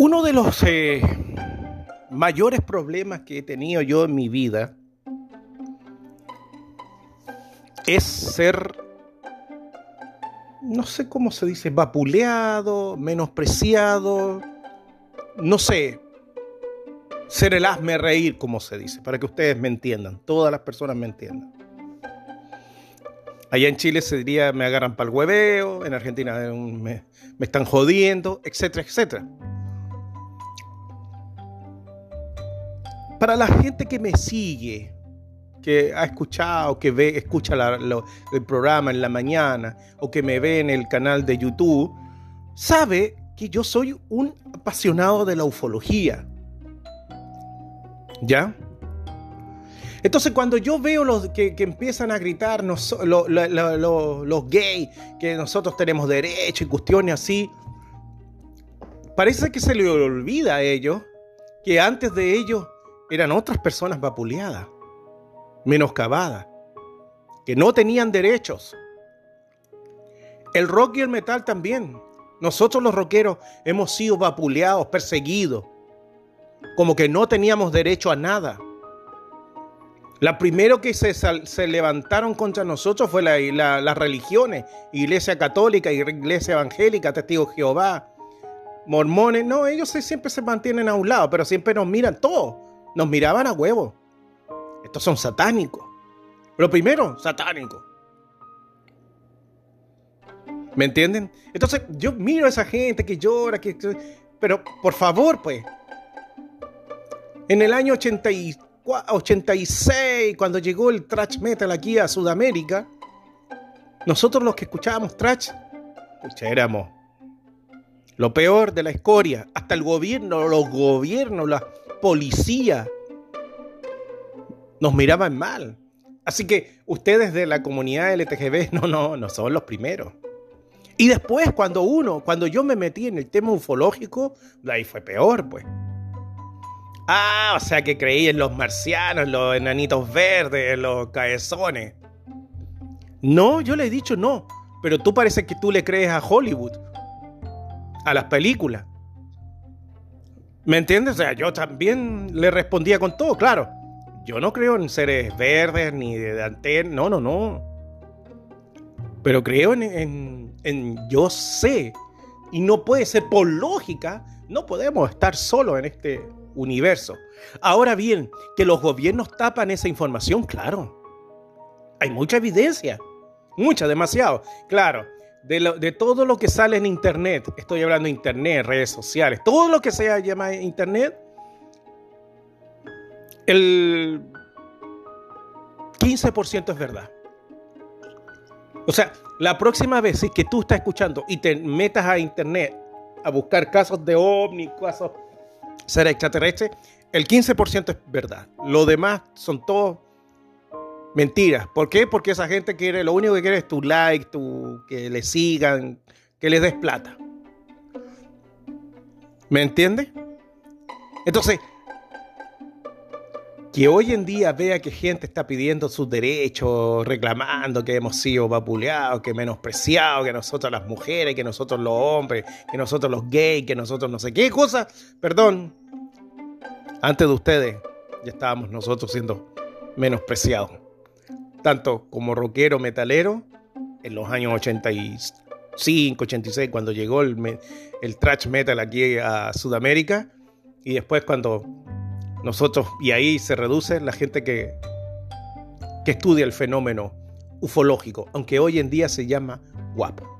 Uno de los eh, mayores problemas que he tenido yo en mi vida es ser, no sé cómo se dice, vapuleado, menospreciado, no sé, ser el hazme reír, como se dice, para que ustedes me entiendan, todas las personas me entiendan. Allá en Chile se diría me agarran para el hueveo, en Argentina me, me están jodiendo, etcétera, etcétera. Para la gente que me sigue, que ha escuchado, que escucha el programa en la mañana o que me ve en el canal de YouTube, sabe que yo soy un apasionado de la ufología. ¿Ya? Entonces cuando yo veo los que, empiezan a gritar los gays, que nosotros tenemos derecho y cuestiones así, parece que se le olvida a ellos que antes de ellos eran otras personas vapuleadas, menoscabadas, que no tenían derechos. El rock y el metal también. Nosotros los rockeros hemos sido vapuleados, perseguidos, como que no teníamos derecho a nada. La primero que se, se levantaron contra nosotros fue las religiones, Iglesia Católica, Iglesia Evangélica, Testigos de Jehová, Mormones. No, ellos siempre se mantienen a un lado, pero siempre nos miran todos nos miraban a huevo. Estos son satánicos. Lo primero, satánico. ¿Me entienden? Entonces yo miro a esa gente que llora, que, pero por favor, pues. En el año 86, cuando llegó el thrash metal aquí a Sudamérica, nosotros los que escuchábamos thrash, éramos lo peor de la escoria. Hasta el gobierno, los gobiernos, las policía nos miraban mal. Así que ustedes de la comunidad LTGB, no, no, no son los primeros. Y después, cuando uno, cuando yo me metí en el tema ufológico, ahí fue peor, pues. Ah, o sea que creí en los marcianos, en los enanitos verdes, en los caezones. No, yo le he dicho no. Pero tú parece que tú le crees a Hollywood, a las películas. ¿Me entiendes? O sea, yo también le respondía con todo, claro. Yo no creo en seres verdes ni de antena, no, no, no. Pero creo en, en, yo sé. Y no puede ser por lógica, no podemos estar solos en este universo. Ahora bien, que los gobiernos tapan esa información, claro. Hay mucha evidencia, mucha, demasiado. Claro, de, todo lo que sale en Internet, estoy hablando de Internet, redes sociales, todo lo que se llama Internet, el 15% es verdad. O sea, la próxima vez que tú estás escuchando y te metas a Internet a buscar casos de ovni, casos ser extraterrestres, el 15% es verdad. Lo demás son todos Mentiras. ¿Por qué? Porque esa gente quiere, lo único que quiere es tu like, tu, que le sigan, que les des plata. ¿Me entiendes? Entonces, que hoy en día vea que gente está pidiendo sus derechos, reclamando que hemos sido vapuleados, que menospreciados, que nosotros las mujeres, que nosotros los hombres, que nosotros los gays, que nosotros no sé qué cosa. Perdón, antes de ustedes ya estábamos nosotros siendo menospreciados tanto como rockero metalero en los años 85, 86, cuando llegó el, el thrash metal aquí a Sudamérica, y después cuando nosotros, y ahí se reduce la gente que, que estudia el fenómeno ufológico, aunque hoy en día se llama guapo.